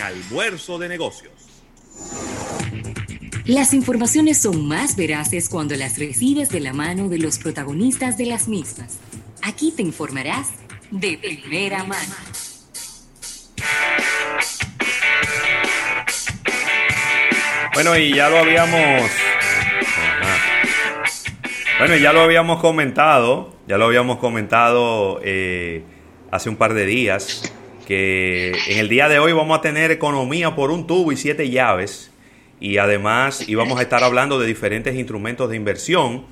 Almuerzo de Negocios. Las informaciones son más veraces cuando las recibes de la mano de los protagonistas de las mismas. Aquí te informarás de primera mano. Bueno, y ya lo habíamos. Bueno, ya lo habíamos comentado, ya lo habíamos comentado eh, hace un par de días, en el día de hoy vamos a tener economía por un tubo y siete llaves, y además íbamos a estar hablando de diferentes instrumentos de inversión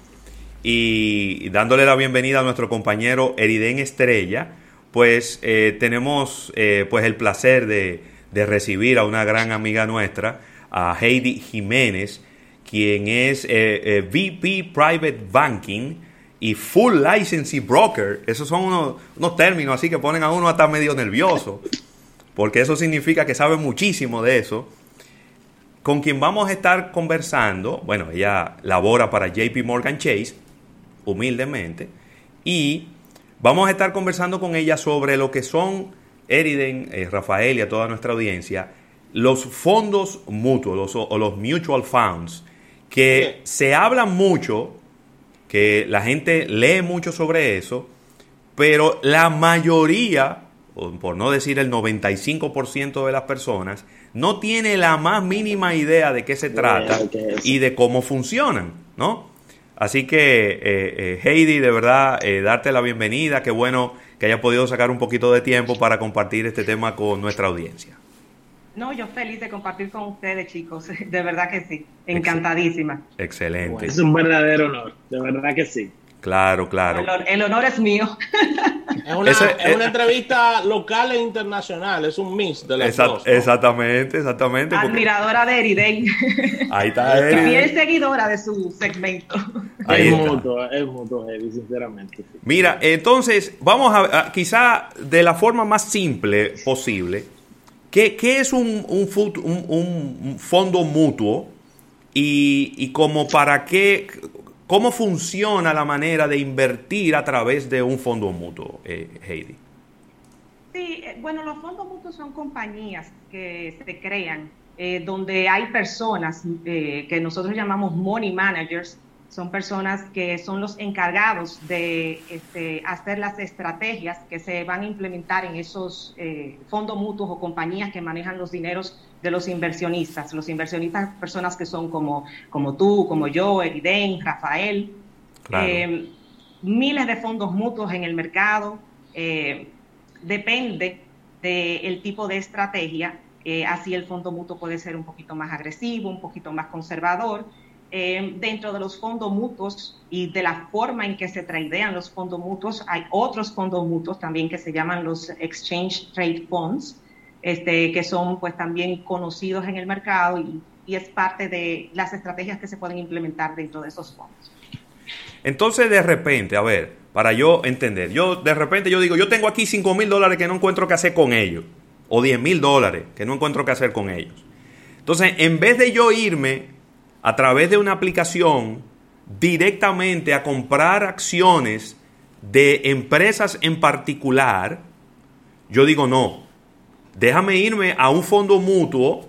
y dándole la bienvenida a nuestro compañero Eriden Estrella, pues eh, tenemos eh, pues el placer de, de recibir a una gran amiga nuestra, a Heidi Jiménez, quien es eh, VP Private Banking y Full Licensing Broker. Esos son unos, unos, términos así que ponen a uno hasta medio nervioso, porque eso significa que sabe muchísimo de eso. Con quien vamos a estar conversando, bueno, ella labora para JP Morgan Chase, humildemente, y vamos a estar conversando con ella sobre lo que son, Eriden, eh, Rafael y a toda nuestra audiencia, los fondos mutuos los, o los mutual funds, que se habla mucho, que la gente lee mucho sobre eso, pero la mayoría, por no decir el 95% de las personas, no tiene la más mínima idea de qué se trata y de cómo funcionan, ¿no? Así que, eh, eh, Heidi, de verdad, eh, darte la bienvenida. Qué bueno que haya podido sacar un poquito de tiempo para compartir este tema con nuestra audiencia. No, yo feliz de compartir con ustedes, chicos. De verdad que sí. Encantadísima. Excelente. es un verdadero honor. De verdad que sí. Claro, claro. El, honor es mío. Es una, es una, entrevista local e internacional, es un mix de las dos. ¿no? Exactamente, exactamente. Admiradora de Eriden. Ahí está Eriden. Bien seguidora de su segmento. Ahí es mutuo, es mutuo, sinceramente. Mira, entonces, vamos a, a, quizá de la forma más simple posible, ¿qué, es un, un, un, fondo mutuo? Y, y como para qué, ¿Cómo funciona la manera de invertir a través de un fondo mutuo, eh, Heidi? Sí, bueno, los fondos mutuos son compañías que se crean eh, donde hay personas eh, que nosotros llamamos money managers, son personas que son los encargados de este, hacer las estrategias que se van a implementar en esos eh, fondos mutuos o compañías que manejan los dineros de los inversionistas. Los inversionistas, personas que son como, como tú, como yo, Eriden, Rafael. Claro. Eh, miles de fondos mutuos en el mercado. Eh, depende del tipo de estrategia. Así el fondo mutuo puede ser un poquito más agresivo, un poquito más conservador. Eh, dentro de los fondos mutuos y de la forma en que se tradean los fondos mutuos, hay otros fondos mutuos también que se llaman los Exchange Trade Funds, este, que son pues también conocidos en el mercado y, es parte de las estrategias que se pueden implementar dentro de esos fondos. Entonces, de repente, a ver, para yo entender, yo de repente yo digo, yo tengo aquí 5 mil dólares que no encuentro qué hacer con ellos, o 10 mil dólares que no encuentro qué hacer con ellos. Entonces, en vez de yo irme a través de una aplicación directamente a comprar acciones de empresas en particular, yo digo no, déjame irme a un fondo mutuo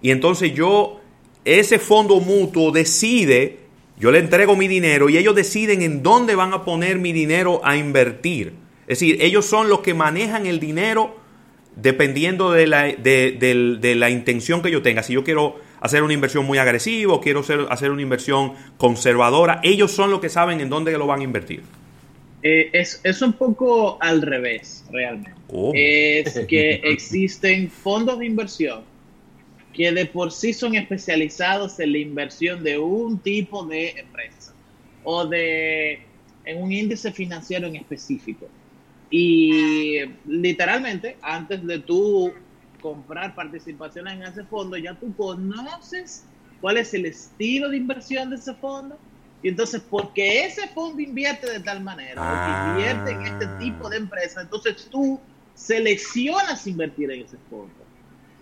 y entonces yo, ese fondo mutuo decide, yo le entrego mi dinero y ellos deciden en dónde van a poner mi dinero a invertir. Es decir, ellos son los que manejan el dinero dependiendo de la, de, de, de la intención que yo tenga. Si yo quiero hacer una inversión muy agresiva o quiero hacer, hacer una inversión conservadora, ellos son los que saben en dónde lo van a invertir. Eh, es, es, un poco al revés, realmente. Oh. Es que existen fondos de inversión que de por sí son especializados en la inversión de un tipo de empresa o de en un índice financiero en específico. Y literalmente, antes de tú comprar participaciones en ese fondo, ya tú conoces cuál es el estilo de inversión de ese fondo. Y entonces, porque ese fondo invierte de tal manera, Ah. o que invierte en este tipo de empresa, entonces tú seleccionas invertir en ese fondo.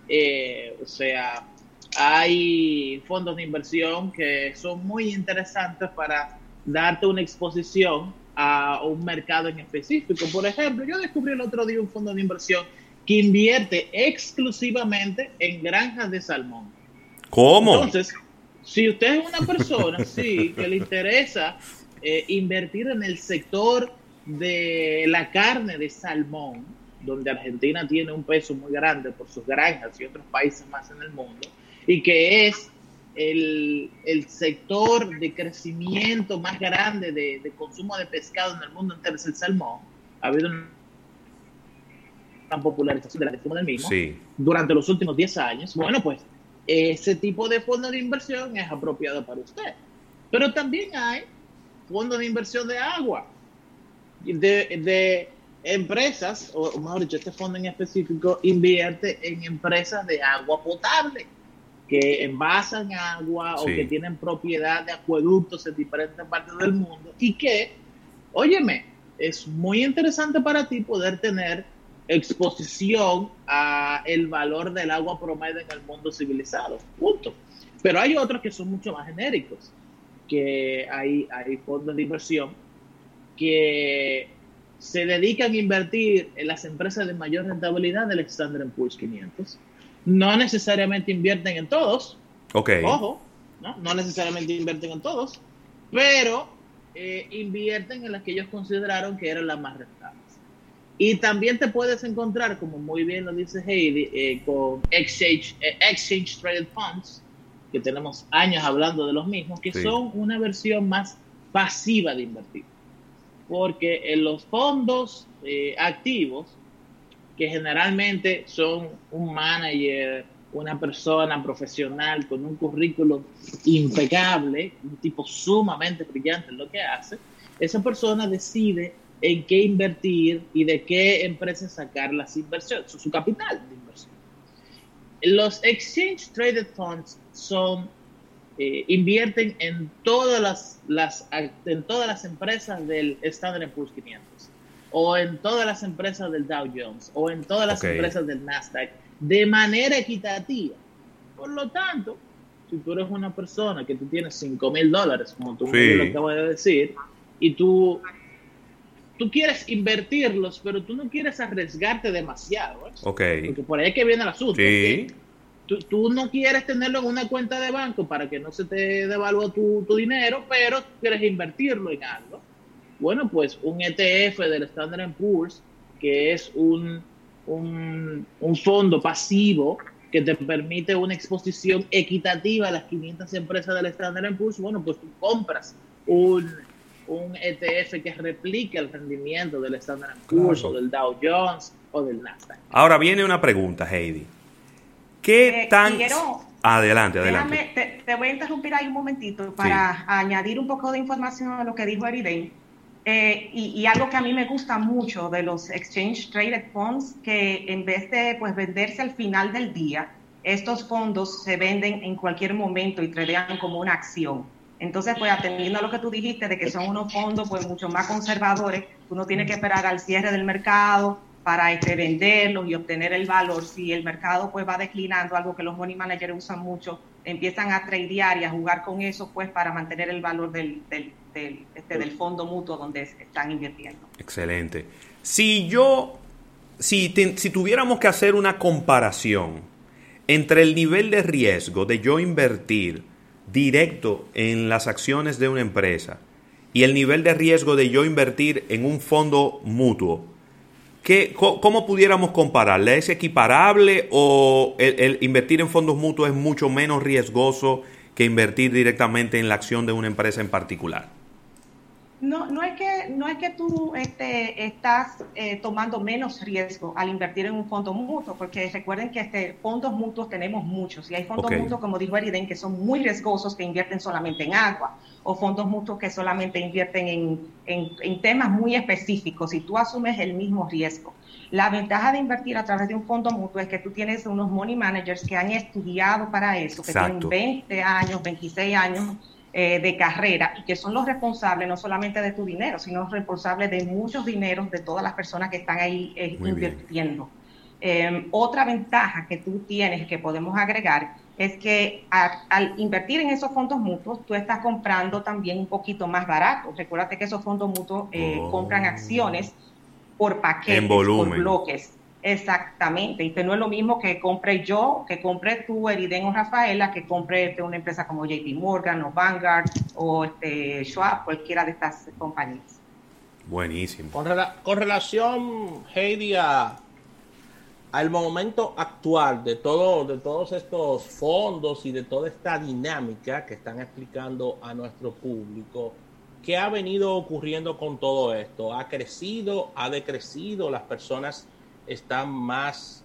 Eh, o sea, hay fondos de inversión que son muy interesantes para darte una exposición a un mercado en específico. Por ejemplo, yo descubrí el otro día un fondo de inversión que invierte exclusivamente en granjas de salmón. ¿Cómo? Entonces, si usted es una persona, sí, que le interesa eh, invertir en el sector de la carne de salmón, donde Argentina tiene un peso muy grande por sus granjas y otros países más en el mundo, y que es el, sector de crecimiento más grande de, consumo de pescado en el mundo entero, es el salmón. Ha habido una popularización de la del mismo durante los últimos 10 años. Bueno, pues ese tipo de fondo de inversión es apropiado para usted. Pero también hay fondos de inversión de agua, de, de empresas, o mejor dicho, este fondo en específico invierte en empresas de agua potable que envasan agua o que tienen propiedad de acueductos en diferentes partes del mundo y que, óyeme, es muy interesante para ti poder tener exposición a el valor del agua promedio en el mundo civilizado, punto. Pero hay otros que son mucho más genéricos, que hay, hay fondos de inversión que se dedican a invertir en las empresas de mayor rentabilidad del Standard Poor's 500 no necesariamente invierten en todos. Ok. Ojo, ¿no? no necesariamente invierten en todos, pero eh, invierten en las que ellos consideraron que eran las más rentables. Y también te puedes encontrar, como muy bien lo dice Heidi, eh, con exchange, eh, exchange Traded Funds, que tenemos años hablando de los mismos, que son una versión más pasiva de invertir. Porque en los fondos activos, que generalmente son un manager, una persona profesional con un currículum impecable, un tipo sumamente brillante en lo que hace, esa persona decide en qué invertir y de qué empresa sacar las inversiones, su, capital de inversión. Los exchange traded funds son eh, invierten en todas las, las, en todas las empresas del Standard Poor's 500 o en todas las empresas del Dow Jones o en todas las empresas del Nasdaq de manera equitativa. Por lo tanto, si tú eres una persona que tú tienes 5 mil dólares, como tú me lo acabas de decir, y tú, tú quieres invertirlos, pero tú no quieres arriesgarte demasiado. Porque por ahí es que viene el asunto. Tú, tú, no quieres tenerlo en una cuenta de banco para que no se te devalúe tu, tu dinero, pero quieres invertirlo en algo. Bueno, pues un ETF del Standard Poor's, que es un, un, fondo pasivo que te permite una exposición equitativa a las 500 empresas del Standard Poor's, bueno, pues tú compras un, un ETF que replique el rendimiento del Standard Poor's o del Dow Jones o del Nasdaq. Ahora viene una pregunta, Heidi. ¿Qué eh, tan... adelante, adelante. te, voy a interrumpir ahí un momentito para añadir un poco de información a lo que dijo Eriden eh, y, algo que a mí me gusta mucho de los Exchange Traded Funds, que en vez de pues, venderse al final del día, estos fondos se venden en cualquier momento y tradean como una acción. Entonces, pues atendiendo a lo que tú dijiste de que son unos fondos pues mucho más conservadores, uno tiene que esperar al cierre del mercado para este, venderlos y obtener el valor. Si el mercado pues va declinando, algo que los money managers usan mucho, empiezan a tradear y a jugar con eso pues para mantener el valor del, del este, del fondo mutuo donde están invirtiendo. Excelente. Si yo, si, si tuviéramos que hacer una comparación entre el nivel de riesgo de yo invertir directo en las acciones de una empresa y el nivel de riesgo de yo invertir en un fondo mutuo, ¿qué, ¿cómo pudiéramos compararle? ¿Es equiparable o el invertir en fondos mutuos es mucho menos riesgoso que invertir directamente en la acción de una empresa en particular? No, no es que, no es que tú este, estás eh, tomando menos riesgo al invertir en un fondo mutuo, porque recuerden que este, fondos mutuos tenemos muchos, y hay fondos mutuos, como dijo Eriden, que son muy riesgosos, que invierten solamente en agua, o fondos mutuos que solamente invierten en, en, temas muy específicos, y tú asumes el mismo riesgo. La ventaja de invertir a través de un fondo mutuo es que tú tienes unos money managers que han estudiado para eso, que tienen 20 años, 26 años eh, de carrera y que son los responsables no solamente de tu dinero, sino responsables de muchos dineros de todas las personas que están ahí eh, invirtiendo. Em, otra ventaja que tú tienes que podemos agregar es que al invertir en esos fondos mutuos, tú estás comprando también un poquito más barato. Recuérdate que esos fondos mutuos eh, oh. compran acciones por paquetes, por bloques. Exactamente, y que no es lo mismo que compre yo, que compre tú, Eriden o Rafaela, que compre este, una empresa como JP Morgan o Vanguard o este, Schwab, cualquiera de estas compañías. Buenísimo. Con, con relación, Heidi, a, al momento actual de, todo, de todos estos fondos y de toda esta dinámica que están explicando a nuestro público, ¿qué ha venido ocurriendo con todo esto? ¿Ha crecido? ¿Ha decrecido? ¿Las personas están más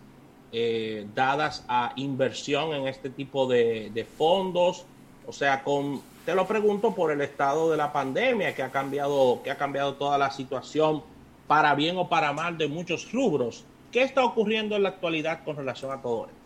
eh, dadas a inversión en este tipo de, fondos? O sea, con, te lo pregunto por el estado de la pandemia que ha cambiado, que ha cambiado toda la situación para bien o para mal de muchos rubros. ¿Qué está ocurriendo en la actualidad con relación a todo esto?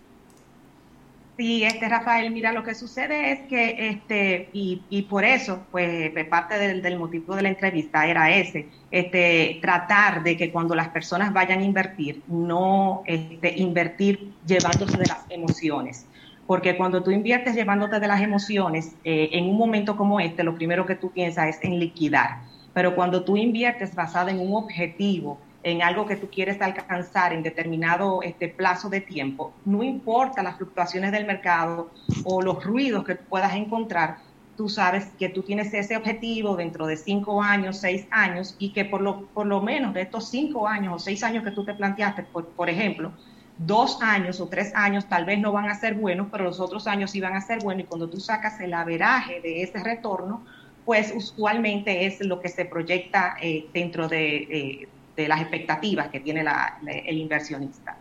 Sí, este Rafael, mira, lo que sucede es que, este, y, y por eso, pues, parte del, motivo de la entrevista era ese, este, tratar de que cuando las personas vayan a invertir, no este, invertir llevándose de las emociones. Porque cuando tú inviertes llevándote de las emociones, eh, en un momento como este, lo primero que tú piensas es en liquidar. Pero cuando tú inviertes basado en un objetivo, en algo que tú quieres alcanzar en determinado este, plazo de tiempo, no importa las fluctuaciones del mercado o los ruidos que puedas encontrar, tú sabes que tú tienes ese objetivo dentro de cinco años, seis años, y que por lo, por lo menos de estos cinco años o seis años que tú te planteaste, por, por ejemplo, dos años o tres años tal vez no van a ser buenos, pero los otros años sí van a ser buenos, y cuando tú sacas el averaje de ese retorno, pues usualmente es lo que se proyecta eh, dentro de, eh, de las expectativas que tiene el inversionista.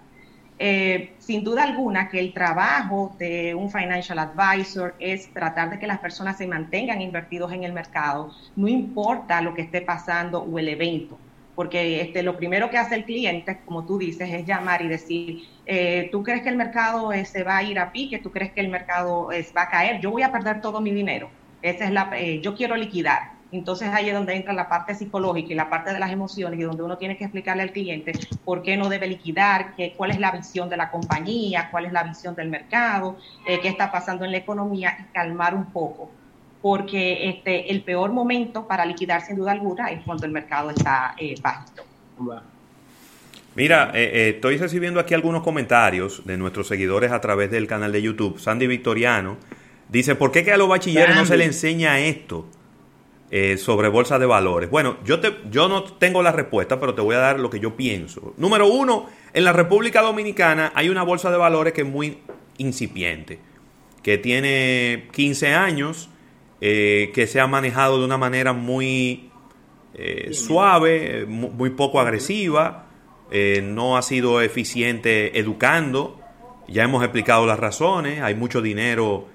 Eh, sin duda alguna que el trabajo de un financial advisor es tratar de que las personas se mantengan invertidos en el mercado, no importa lo que esté pasando o el evento, porque este, lo primero que hace el cliente, como tú dices, es llamar y decir, eh, ¿tú crees que el mercado eh, se va a ir a pique? ¿Tú crees que el mercado va a caer? Yo voy a perder todo mi dinero. Esa es la, yo quiero liquidar. Entonces ahí es donde entra la parte psicológica y la parte de las emociones y donde uno tiene que explicarle al cliente por qué no debe liquidar, qué, cuál es la visión de la compañía, cuál es la visión del mercado, eh, qué está pasando en la economía y calmar un poco. Porque este, el peor momento para liquidar sin duda alguna es cuando el mercado está eh, bajito. Mira, eh, eh, estoy recibiendo aquí algunos comentarios de nuestros seguidores a través del canal de YouTube. Sandy Victoriano dice, ¿por qué que a los bachilleres no se le enseña esto? Eh, sobre bolsa de valores. Bueno, yo, te, yo no tengo la respuesta, pero te voy a dar lo que yo pienso. Número uno, en la República Dominicana hay una bolsa de valores que es muy incipiente, que tiene 15 años, eh, que se ha manejado de una manera muy eh, suave, muy, poco agresiva, no ha sido eficiente educando. Ya hemos explicado las razones, hay mucho dinero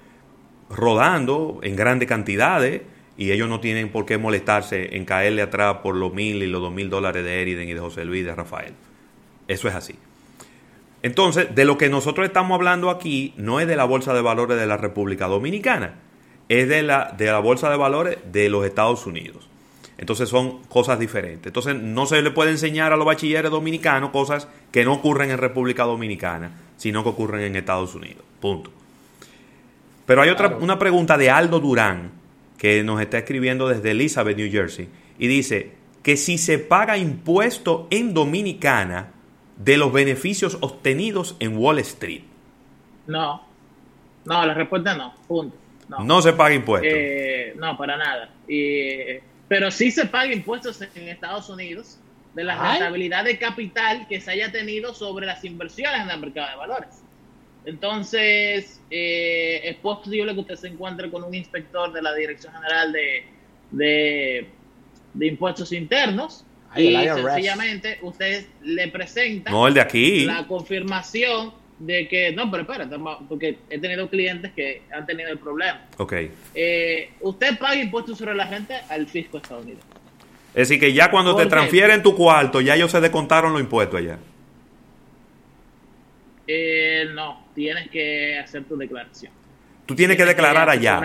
rodando en grandes cantidades y ellos no tienen por qué molestarse en caerle atrás por los mil y los dos mil dólares de Eriden y de José Luis y de Rafael. Eso es así. Entonces, de lo que nosotros estamos hablando aquí no es de la Bolsa de Valores de la República Dominicana, es de la, de la Bolsa de Valores de los Estados Unidos. Entonces son cosas diferentes. Entonces no se le puede enseñar a los bachilleres dominicanos cosas que no ocurren en República Dominicana, sino que ocurren en Estados Unidos. Punto. Pero hay otra, una pregunta de Aldo Durán, que nos está escribiendo desde Elizabeth, New Jersey, y dice que si se paga impuesto en Dominicana de los beneficios obtenidos en Wall Street. No, no, la respuesta no, punto. No, se paga impuesto. Eh, no, para nada. pero sí se paga impuestos en Estados Unidos de la rentabilidad de capital que se haya tenido sobre las inversiones en el mercado de valores. Entonces, eh, es posible que usted se encuentre con un inspector de la Dirección General de, de, Impuestos Internos y sencillamente usted le presenta no, el de aquí. la confirmación de que, no, pero espérate, porque he tenido clientes que han tenido el problema. Ok. Eh, usted paga impuestos sobre la gente al fisco estadounidense. Es decir, que ya cuando te transfieren tu cuarto, ya ellos se descontaron los impuestos allá. Eh, no, tienes que hacer tu declaración. Tú tienes, que declarar allá.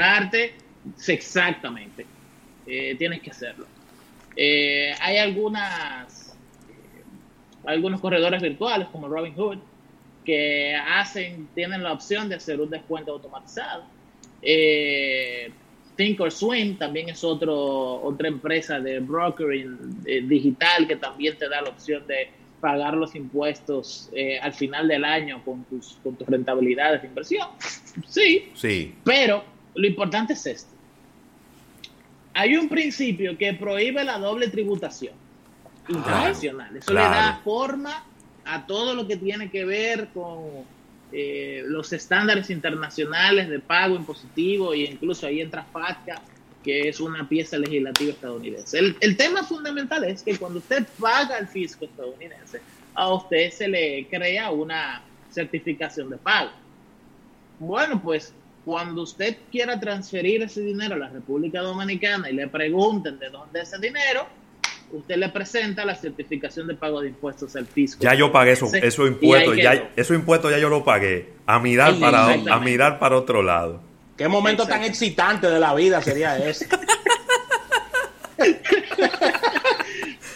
Exactamente. Eh, tienes que hacerlo. Eh, hay algunas algunos corredores virtuales como Robinhood que hacen tienen la opción de hacer un descuento automatizado. Eh, Thinkorswim también es otro, otra empresa de brokering digital que también te da la opción de pagar los impuestos eh, al final del año con tus, con tus rentabilidades de inversión. Sí, Sí. pero lo importante es esto. Hay un principio que prohíbe la doble tributación internacional. Eso le da forma a todo lo que tiene que ver con eh, los estándares internacionales de pago impositivo e incluso ahí entra FATCA, que es una pieza legislativa estadounidense. El, el tema fundamental es que cuando usted paga al fisco estadounidense, a usted se le crea una certificación de pago. Bueno, pues cuando usted quiera transferir ese dinero a la República Dominicana y le pregunten de dónde es ese dinero, usted le presenta la certificación de pago de impuestos al fisco. Ya yo pagué eso, esos impuestos, ya, esos impuestos ya yo lo pagué. A mirar Sí, para, a mirar para otro lado. ¿Qué momento tan excitante de la vida sería ese?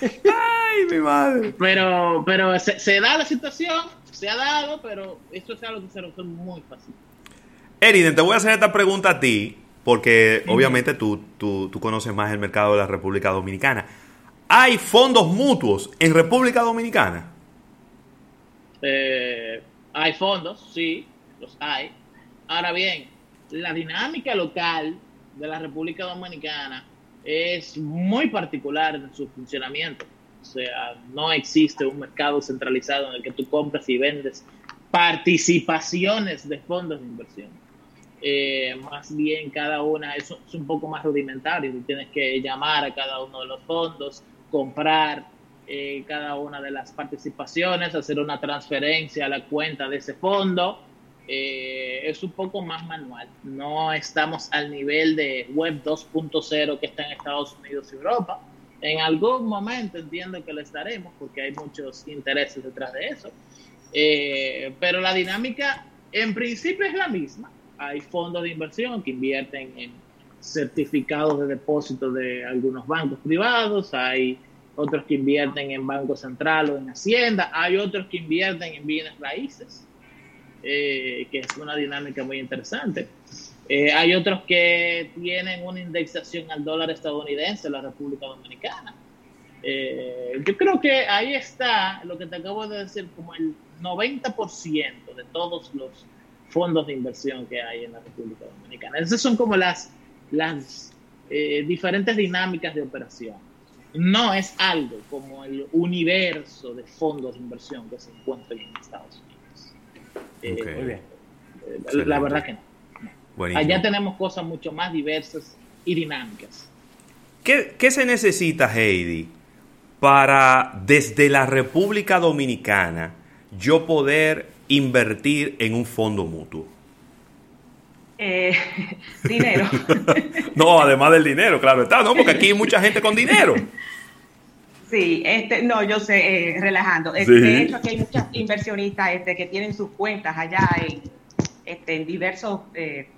Ay, mi madre. Pero, pero se, se da la situación, se ha dado, pero esto es algo que se resuelve muy fácil. Eriden, te voy a hacer esta pregunta a ti, porque obviamente tú, tú, tú conoces más el mercado de la República Dominicana. ¿Hay fondos mutuos en República Dominicana? Eh, hay fondos, sí, los hay. Ahora bien, la dinámica local de la República Dominicana es muy particular en su funcionamiento. O sea, no existe un mercado centralizado en el que tú compras y vendes participaciones de fondos de inversión. Eh, más bien cada una es, un poco más rudimentario. Tú tienes que llamar a cada uno de los fondos, comprar eh, cada una de las participaciones, hacer una transferencia a la cuenta de ese fondo. Eh, es un poco más manual. No estamos al nivel de Web 2.0 que está en Estados Unidos y Europa. En algún momento entiendo que lo estaremos porque hay muchos intereses detrás de eso. Eh, pero la dinámica en principio es la misma. Hay fondos de inversión que invierten en certificados de depósito de algunos bancos privados, hay otros que invierten en Banco Central o en Hacienda, hay otros que invierten en bienes raíces, eh, que es una dinámica muy interesante. Eh, hay otros que tienen una indexación al dólar estadounidense en la República Dominicana. Eh, yo creo que ahí está lo que te acabo de decir, como el 90% de todos los fondos de inversión que hay en la República Dominicana. Esas son como las, las diferentes dinámicas de operación. No es algo como el universo de fondos de inversión que se encuentra en Estados Unidos. Eh. Muy bien. Excelente. la verdad que no. Buenísimo. Allá tenemos cosas mucho más diversas y dinámicas. ¿Qué, qué se necesita, Heidi, para desde la República Dominicana yo poder invertir en un fondo mutuo? Eh, dinero. No, además del dinero, claro está, ¿no? Porque aquí hay mucha gente con dinero. Sí, este, no, yo sé, eh, relajando. Sí. De hecho, aquí hay muchas inversionistas este, que tienen sus cuentas allá en, este, en diversos eh,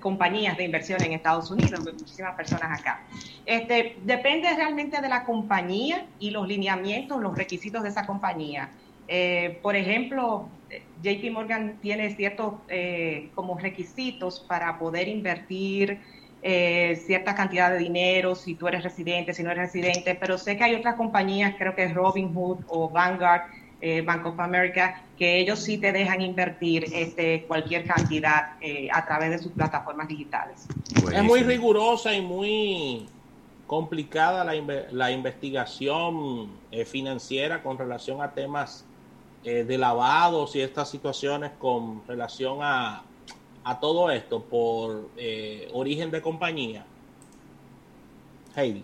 compañías de inversión en Estados Unidos, muchísimas personas acá. Este, depende realmente de la compañía y los lineamientos, los requisitos de esa compañía. Eh, por ejemplo, JP Morgan tiene ciertos eh, como requisitos para poder invertir eh, cierta cantidad de dinero, si tú eres residente, si no eres residente, pero sé que hay otras compañías, creo que es Robinhood o Vanguard, eh, Bank of America, que ellos sí te dejan invertir este, cualquier cantidad eh, a través de sus plataformas digitales. Es muy Buenísimo. rigurosa y muy complicada la, la investigación eh, financiera con relación a temas eh, de lavados y estas situaciones con relación a, a todo esto por eh, origen de compañía. Heidi.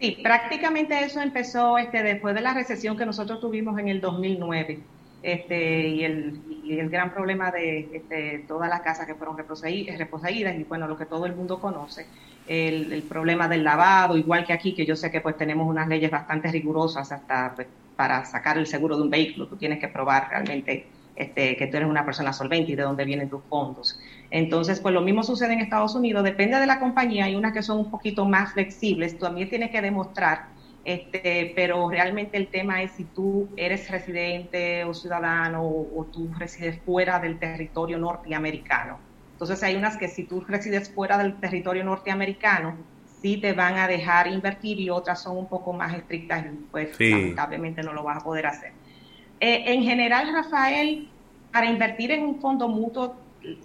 Sí, prácticamente eso empezó este, después de la recesión que nosotros tuvimos en el 2009. Este, y, el, y el gran problema de este, todas las casas que fueron reposeí- reposeídas y bueno, lo que todo el mundo conoce, el, el problema del lavado, igual que aquí, que yo sé que pues tenemos unas leyes bastante rigurosas hasta pues, para sacar el seguro de un vehículo, tú tienes que probar realmente este, que tú eres una persona solvente y de dónde vienen tus fondos. Entonces, pues lo mismo sucede en Estados Unidos, depende de la compañía, hay unas que son un poquito más flexibles, tú también tienes que demostrar, este, pero realmente el tema es si tú eres residente o ciudadano o, o tú resides fuera del territorio norteamericano. Entonces hay unas que si tú resides fuera del territorio norteamericano, sí te van a dejar invertir y otras son un poco más estrictas y pues Sí. lamentablemente no lo vas a poder hacer. Eh, en general, Rafael, para invertir en un fondo mutuo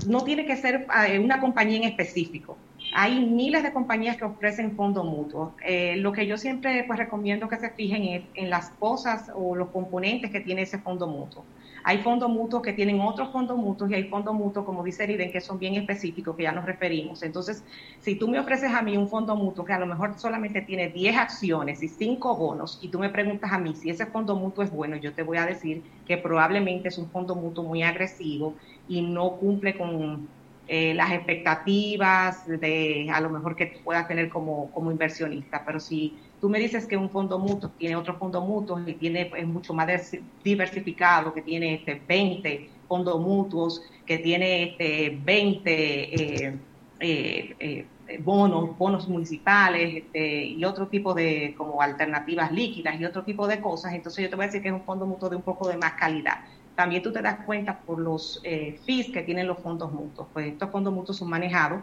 no tiene que ser eh, una compañía en específico. Hay miles de compañías que ofrecen fondos mutuos. Eh, lo que yo siempre pues, recomiendo que se fijen es en las cosas o los componentes que tiene ese fondo mutuo. Hay fondos mutuos que tienen otros fondos mutuos y hay fondos mutuos, como dice Eriden, que son bien específicos, que ya nos referimos. Entonces, si tú me ofreces a mí un fondo mutuo que a lo mejor solamente tiene 10 acciones y 5 bonos, y tú me preguntas a mí si ese fondo mutuo es bueno, yo te voy a decir que probablemente es un fondo mutuo muy agresivo y no cumple con eh, las expectativas de a lo mejor que puedas tener como, como inversionista. Pero si tú me dices que un fondo mutuo tiene otro fondo mutuo y tiene es mucho más diversificado, que tiene este 20 fondos mutuos, que tiene este 20 eh, eh, eh, bonos, bonos municipales este, y otro tipo de como alternativas líquidas y otro tipo de cosas, entonces yo te voy a decir que es un fondo mutuo de un poco de más calidad. También tú te das cuenta por los fees que tienen los fondos mutuos. Pues estos fondos mutuos son manejados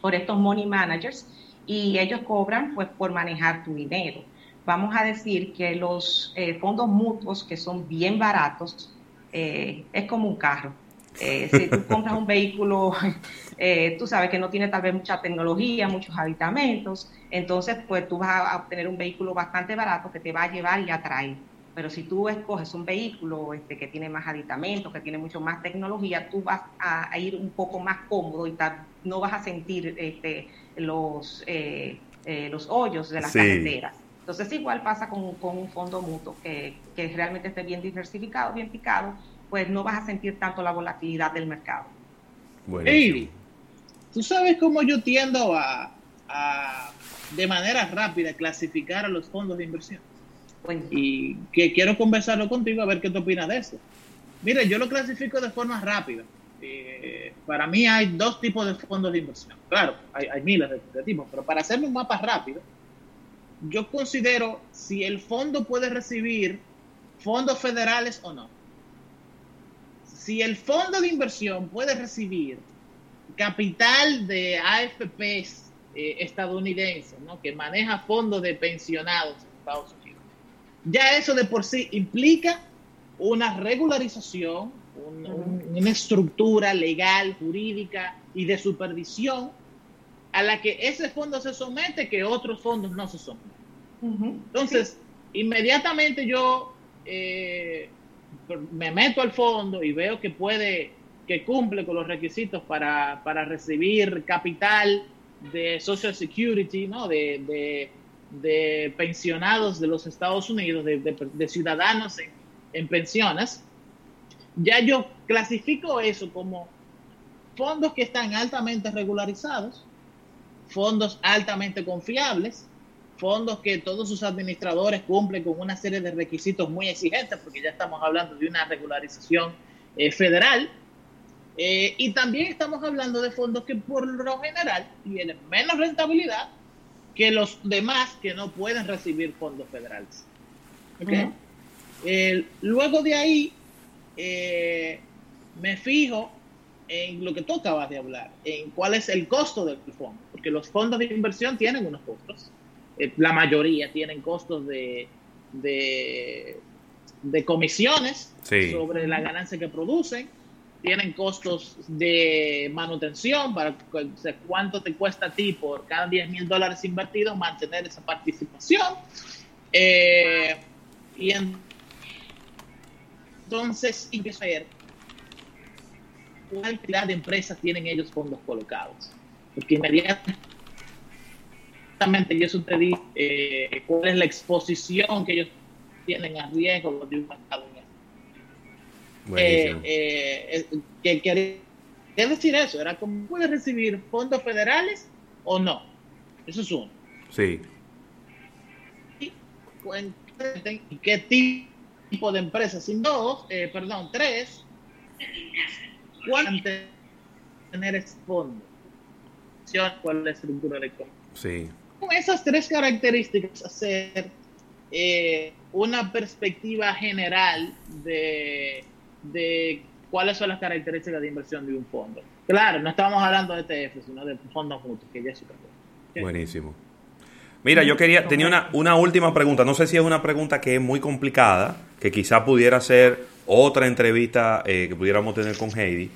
por estos money managers y ellos cobran pues por manejar tu dinero. Vamos a decir que los eh, fondos mutuos que son bien baratos eh, es como un carro. Eh, si tú compras un vehículo, tú sabes que no tiene tal vez mucha tecnología, muchos habitamentos, entonces pues tú vas a obtener un vehículo bastante barato que te va a llevar y atraer. Pero si tú escoges un vehículo este, que tiene más aditamentos, que tiene mucho más tecnología, tú vas a, ir un poco más cómodo y no vas a sentir este, los, eh, eh, los hoyos de las carreteras. Entonces igual pasa con, un fondo mutuo que, realmente esté bien diversificado, bien picado, pues no vas a sentir tanto la volatilidad del mercado. Hey, tú sabes cómo yo tiendo a, de manera rápida clasificar a los fondos de inversión. Y que quiero conversarlo contigo a ver qué tú opinas de eso. Mire, yo lo clasifico de forma rápida. Eh, para mí hay dos tipos de fondos de inversión. Claro, hay, miles de, tipos, pero para hacerme un mapa rápido, yo considero si el fondo puede recibir fondos federales o no. Si el fondo de inversión puede recibir capital de AFPs eh, estadounidenses, ¿no? que maneja fondos de pensionados en Estados Unidos, ya eso de por sí implica una regularización una estructura legal, jurídica y de supervisión a la que ese fondo se somete que otros fondos no se someten. Entonces, inmediatamente yo eh, me meto al fondo y veo que puede, que cumple con los requisitos para, recibir capital de Social Security, ¿no? de, pensionados de los Estados Unidos, de, ciudadanos en pensiones, ya yo clasifico eso como fondos que están altamente regularizados, fondos altamente confiables, fondos que todos sus administradores cumplen con una serie de requisitos muy exigentes, porque ya estamos hablando de una regularización eh, federal, eh, y también estamos hablando de fondos que por lo general tienen menos rentabilidad que los demás que no pueden recibir fondos federales. Eh, luego de ahí, eh, me fijo en lo que tú acabas de hablar, en cuál es el costo del fondo, porque los fondos de inversión tienen unos costos, eh, la mayoría tienen costos de, de, comisiones sobre la ganancia que producen, tienen costos de manutención, para cuánto te cuesta a ti por cada 10 mil dólares invertidos mantener esa participación. Eh, y en, entonces, empiezo a ver cuál de empresas tienen ellos fondos colocados. Porque inmediatamente yo te eh, cuál es la exposición que ellos tienen a riesgo de un mercado. Eh, eh, eh, ¿Qué decir eso? Era como puedes recibir fondos federales o no. Eso es uno. Sí. Y, ¿Qué tipo de empresas, sin dos, eh, perdón, tres, ¿cuánto tener ese fondo? ¿Cuál es la estructura de Sí. Con esas tres características, hacer eh, una perspectiva general de, de cuáles son las características de inversión de un fondo. Claro, no estamos hablando de ETF, sino de fondos mutuos, que ya es Buenísimo. Mira, yo quería, tenía una, una última pregunta. No sé si es una pregunta que es muy complicada, que quizá pudiera ser otra entrevista eh, que pudiéramos tener con Heidi,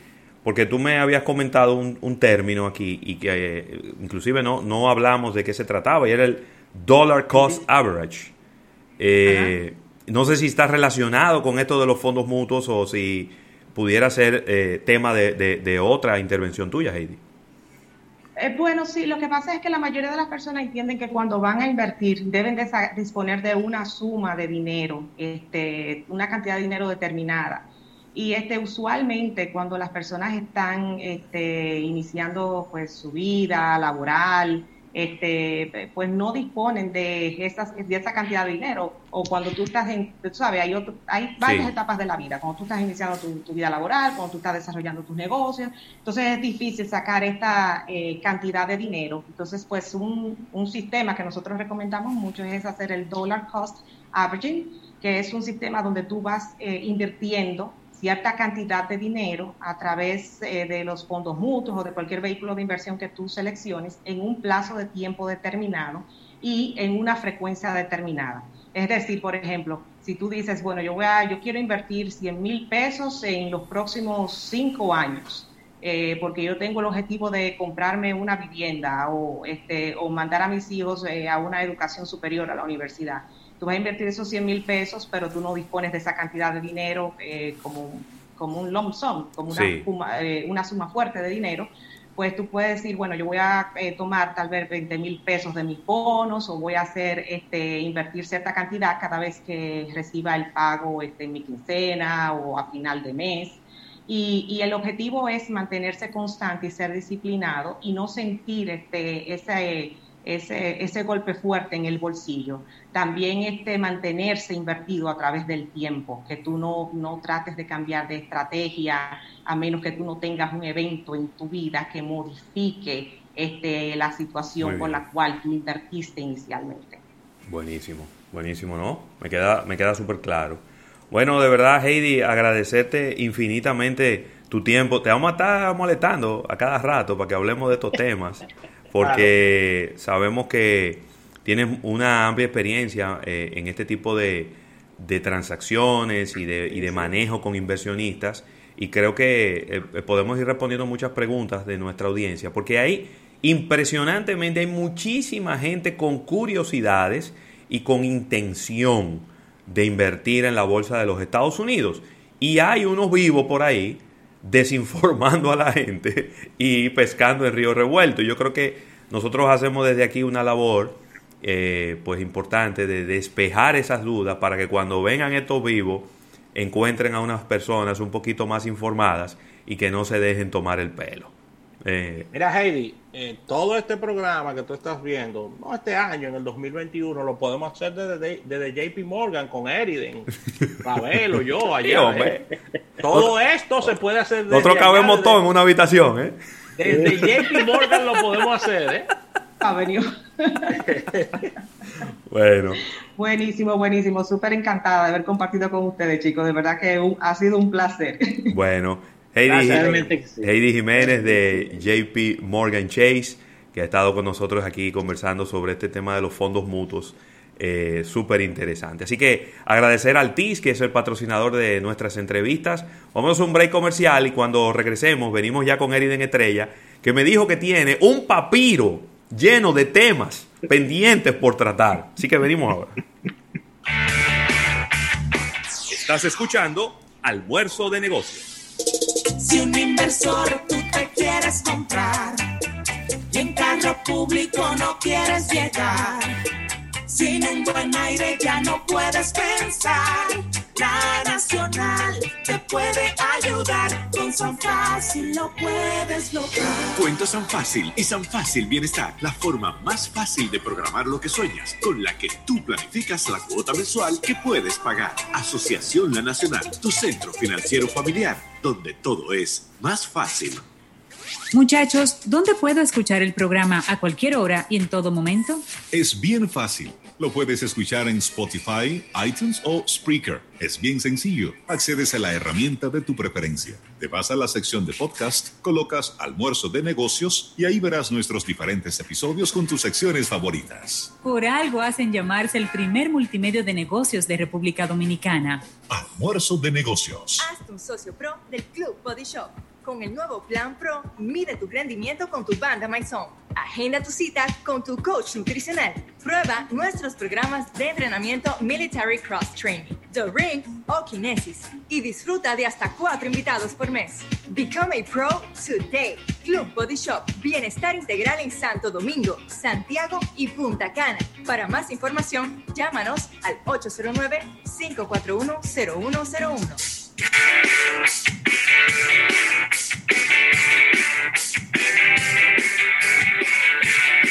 porque tú me habías comentado un, término aquí y que eh, inclusive no, no hablamos de qué se trataba, y era el dollar cost average. Eh, no sé si está relacionado con esto de los fondos mutuos o si pudiera ser tema de, de otra intervención tuya, Heidi. Eh, bueno, sí, lo que pasa es que la mayoría de las personas entienden que cuando van a invertir deben de disponer de una suma de dinero, este, una cantidad de dinero determinada. Y este, usualmente cuando las personas están este, iniciando pues, su vida laboral, este, pues no disponen de, esas, de esa cantidad de dinero. O cuando tú estás en, tú sabes, hay, otro, hay varias etapas de la vida. Cuando tú estás iniciando tu, vida laboral, cuando tú estás desarrollando tus negocios. Entonces es difícil sacar esta eh, cantidad de dinero. Entonces, pues un, un sistema que nosotros recomendamos mucho es hacer el dollar cost averaging, que es un sistema donde tú vas eh, invirtiendo cierta cantidad de dinero a través eh, de los fondos mutuos o de cualquier vehículo de inversión que tú selecciones en un plazo de tiempo determinado y en una frecuencia determinada. Es decir, por ejemplo, si tú dices, bueno, yo voy a, yo quiero invertir 100 mil pesos en los próximos cinco años, eh, porque yo tengo el objetivo de comprarme una vivienda o, este, o mandar a mis hijos eh, a una educación superior a la universidad tú vas a invertir esos 100 mil pesos, pero tú no dispones de esa cantidad de dinero eh, como, como un lump sum, como una, suma, eh, una suma fuerte de dinero, pues tú puedes decir, bueno, yo voy a eh, tomar tal vez 20 mil pesos de mis bonos o voy a hacer, este, invertir cierta cantidad cada vez que reciba el pago este, en mi quincena o a final de mes. Y, y, el objetivo es mantenerse constante y ser disciplinado y no sentir este, ese ese, ese golpe fuerte en el bolsillo. También este mantenerse invertido a través del tiempo, que tú no, no trates de cambiar de estrategia a menos que tú no tengas un evento en tu vida que modifique este, la situación con la cual tú invertiste inicialmente. Buenísimo, buenísimo, ¿no? Me queda, me queda súper claro. Bueno, de verdad, Heidi, agradecerte infinitamente tu tiempo. Te vamos a estar molestando a cada rato para que hablemos de estos temas porque sabemos que tienes una amplia experiencia eh, en este tipo de, transacciones y de, y de, manejo con inversionistas y creo que eh, podemos ir respondiendo muchas preguntas de nuestra audiencia, porque hay impresionantemente hay muchísima gente con curiosidades y con intención de invertir en la bolsa de los Estados Unidos. Y hay unos vivos por ahí desinformando a la gente y pescando en río revuelto. Yo creo que nosotros hacemos desde aquí una labor eh, pues importante de despejar esas dudas para que cuando vengan estos vivos encuentren a unas personas un poquito más informadas y que no se dejen tomar el pelo. Eh, Mira Heidi, eh, todo este programa que tú estás viendo, no este año, en el 2021, lo podemos hacer desde, desde JP Morgan con Eriden, Ravelo, yo, allá. Todo esto se puede hacer desde Nosotros cabemos todo en una habitación, ¿eh? Desde JP Morgan lo podemos hacer, ¿eh? Ha venido. bueno. Buenísimo, buenísimo. Súper encantada de haber compartido con ustedes, chicos. De verdad que ha sido un placer. Bueno, Heidi, Jiménez de JP Morgan Chase, que ha estado con nosotros aquí conversando sobre este tema de los fondos mutuos. Eh, súper interesante. Así que agradecer al TIS, que es el patrocinador de nuestras entrevistas. Vamos a un break comercial y cuando regresemos venimos ya con Eriden Estrella, que me dijo que tiene un papiro lleno de temas pendientes por tratar. Así que venimos ahora. Estás escuchando Almuerzo de Negocios. Si un inversor tú te quieres comprar y en carro público no quieres llegar, sin un buen aire ya no puedes pensar. La Nacional te puede ayudar. Con San Fácil lo puedes lograr. Cuenta San Fácil y San Fácil Bienestar. La forma más fácil de programar lo que sueñas, con la que tú planificas la cuota mensual que puedes pagar. Asociación La Nacional, tu centro financiero familiar, donde todo es más fácil. Muchachos, ¿dónde puedo escuchar el programa a cualquier hora y en todo momento? Es bien fácil Lo puedes escuchar en Spotify, iTunes o Spreaker. Es bien sencillo. Accedes a la herramienta de tu preferencia. Te vas a la sección de podcast, colocas almuerzo de negocios y ahí verás nuestros diferentes episodios con tus secciones favoritas. Por algo hacen llamarse el primer multimedio de negocios de República Dominicana. Almuerzo de negocios. Hazte un socio pro del Club Body Shop. Con el nuevo Plan Pro, mide tu rendimiento con tu banda Maison. Agenda tu cita con tu coach nutricional. Prueba nuestros programas de entrenamiento Military Cross Training, The Ring o Kinesis. Y disfruta de hasta cuatro invitados por mes. Become a pro today. Club Body Shop. Bienestar integral en Santo Domingo, Santiago y Punta Cana. Para más información, llámanos al 809-541-0101.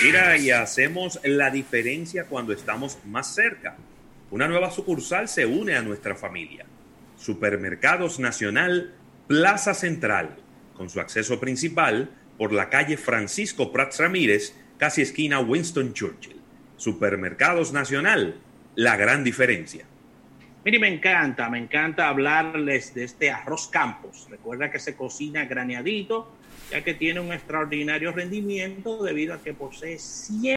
Mira, y hacemos la diferencia cuando estamos más cerca. Una nueva sucursal se une a nuestra familia. Supermercados Nacional Plaza Central, con su acceso principal por la calle Francisco Prats Ramírez, casi esquina Winston Churchill. Supermercados Nacional, la gran diferencia. Mire, me encanta, me encanta hablarles de este arroz campos. Recuerda que se cocina graneadito, ya que tiene un extraordinario rendimiento debido a que posee 100